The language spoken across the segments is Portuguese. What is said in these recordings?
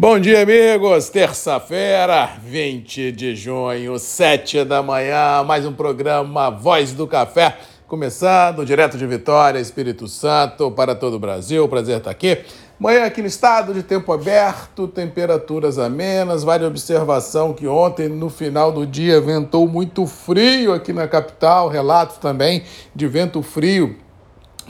Bom dia, amigos. Terça-feira, 20 de junho, 7 da manhã, mais um programa Voz do Café. Começando direto de Vitória, Espírito Santo, para todo o Brasil. Prazer estar aqui. Manhã aqui no estado de tempo aberto, temperaturas amenas. Vale a observação que ontem, no final do dia, ventou muito frio aqui na capital. Relatos também de vento frio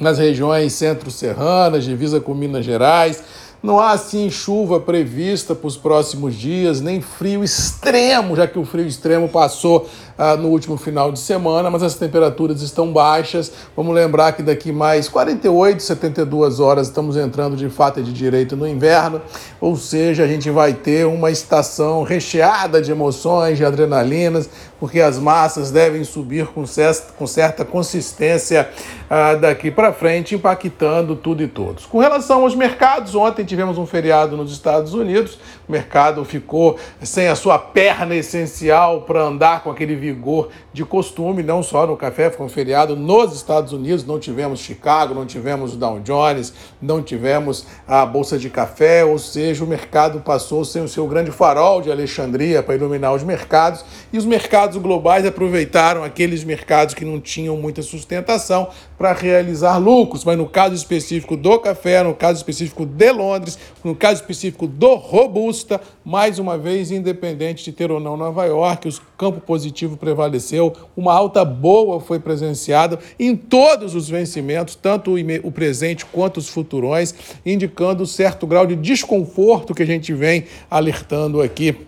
nas regiões centro-serranas, divisa com Minas Gerais. Não há assim chuva prevista para os próximos dias, nem frio extremo, já que o frio extremo passou ah, no último final de semana, mas as temperaturas estão baixas. Vamos lembrar que daqui mais 48, 72 horas estamos entrando de fato de direito no inverno, ou seja, a gente vai ter uma estação recheada de emoções, de adrenalinas, porque as massas devem subir com certa, com certa consistência ah, daqui para frente, impactando tudo e todos. Com relação aos mercados, ontem tivemos um feriado nos Estados Unidos, o mercado ficou sem a sua perna essencial para andar com aquele vigor de costume, não só no café, foi um feriado nos Estados Unidos, não tivemos Chicago, não tivemos Dow Jones, não tivemos a Bolsa de Café, ou seja, o mercado passou sem o seu grande farol de Alexandria para iluminar os mercados, e os mercados globais aproveitaram aqueles mercados que não tinham muita sustentação para realizar lucros, mas no caso específico do café, no caso específico de Londres, no caso específico do Robusta, mais uma vez, independente de ter ou não Nova York, o campo positivo prevaleceu, uma alta boa foi presenciada em todos os vencimentos, tanto o presente quanto os futurões, indicando certo grau de desconforto que a gente vem alertando aqui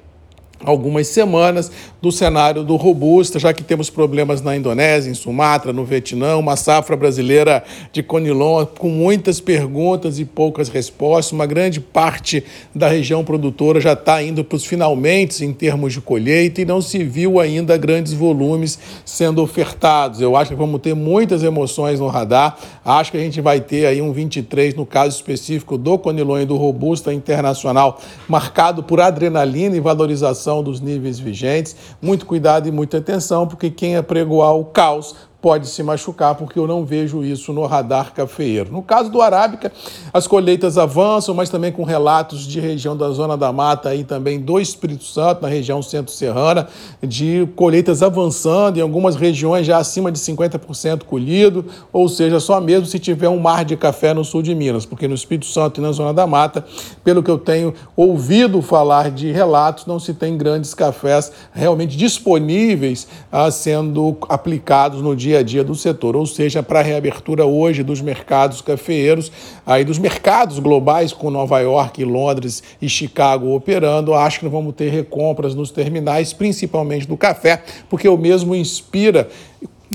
algumas semanas do cenário do robusta, já que temos problemas na Indonésia, em Sumatra, no Vietnã, uma safra brasileira de conilon com muitas perguntas e poucas respostas. Uma grande parte da região produtora já está indo para os finalmente em termos de colheita e não se viu ainda grandes volumes sendo ofertados. Eu acho que vamos ter muitas emoções no radar. Acho que a gente vai ter aí um 23 no caso específico do conilon e do robusta internacional, marcado por adrenalina e valorização dos níveis vigentes. Muito cuidado e muita atenção, porque quem apregoar o caos pode se machucar, porque eu não vejo isso no radar cafeeiro. No caso do Arábica, as colheitas avançam, mas também com relatos de região da Zona da Mata e também do Espírito Santo, na região centro-serrana, de colheitas avançando, em algumas regiões já acima de 50% colhido, ou seja, só mesmo se tiver um mar de café no sul de Minas, porque no Espírito Santo e na Zona da Mata, pelo que eu tenho ouvido falar de relatos, não se tem grandes cafés realmente disponíveis a sendo aplicados no dia dia a dia do setor, ou seja, para a reabertura hoje dos mercados cafeeiros, aí dos mercados globais com Nova York, Londres e Chicago operando, acho que nós vamos ter recompras nos terminais, principalmente do café, porque o mesmo inspira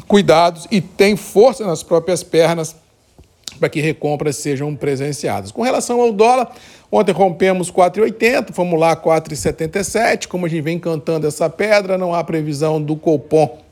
cuidados e tem força nas próprias pernas para que recompras sejam presenciadas. Com relação ao dólar, ontem rompemos 4,80, fomos lá 4,77, como a gente vem cantando essa pedra, não há previsão do Copom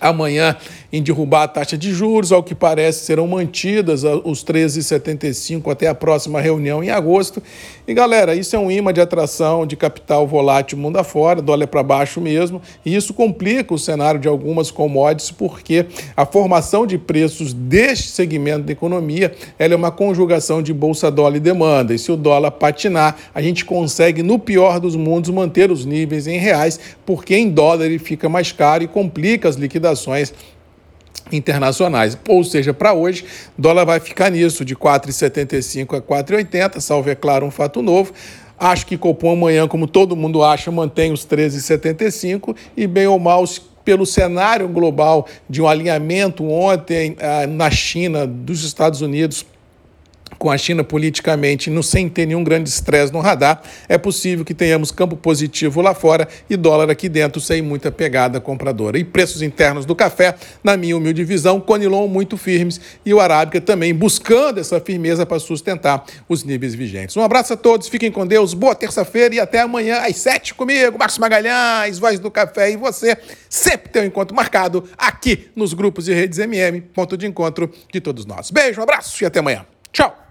amanhã em derrubar a taxa de juros, ao que parece serão mantidas os 13,75 até a próxima reunião em agosto. E galera, isso é um imã de atração de capital volátil mundo afora, dólar para baixo mesmo, e isso complica o cenário de algumas commodities porque a formação de preços deste segmento da economia, ela é uma conjugação de bolsa dólar e demanda. E se o dólar patinar, a gente consegue no pior dos mundos manter os níveis em reais, porque em dólar ele fica mais caro e complica as liquidações internacionais. Ou seja, para hoje, dólar vai ficar nisso, de 4,75 a 4,80, salvo, é claro, um fato novo. Acho que Copom amanhã, como todo mundo acha, mantém os 13,75 e bem ou mal pelo cenário global de um alinhamento ontem ah, na China, dos Estados Unidos com a China politicamente no, sem ter nenhum grande estresse no radar, é possível que tenhamos campo positivo lá fora e dólar aqui dentro sem muita pegada compradora. E preços internos do café, na minha humilde visão, Conilon muito firmes e o Arábica também buscando essa firmeza para sustentar os níveis vigentes. Um abraço a todos, fiquem com Deus, boa terça-feira e até amanhã às sete comigo, Marcos Magalhães, Voz do Café e você sempre tem um encontro marcado aqui nos grupos e redes MM, ponto de encontro de todos nós. Beijo, um abraço e até amanhã. Tchau!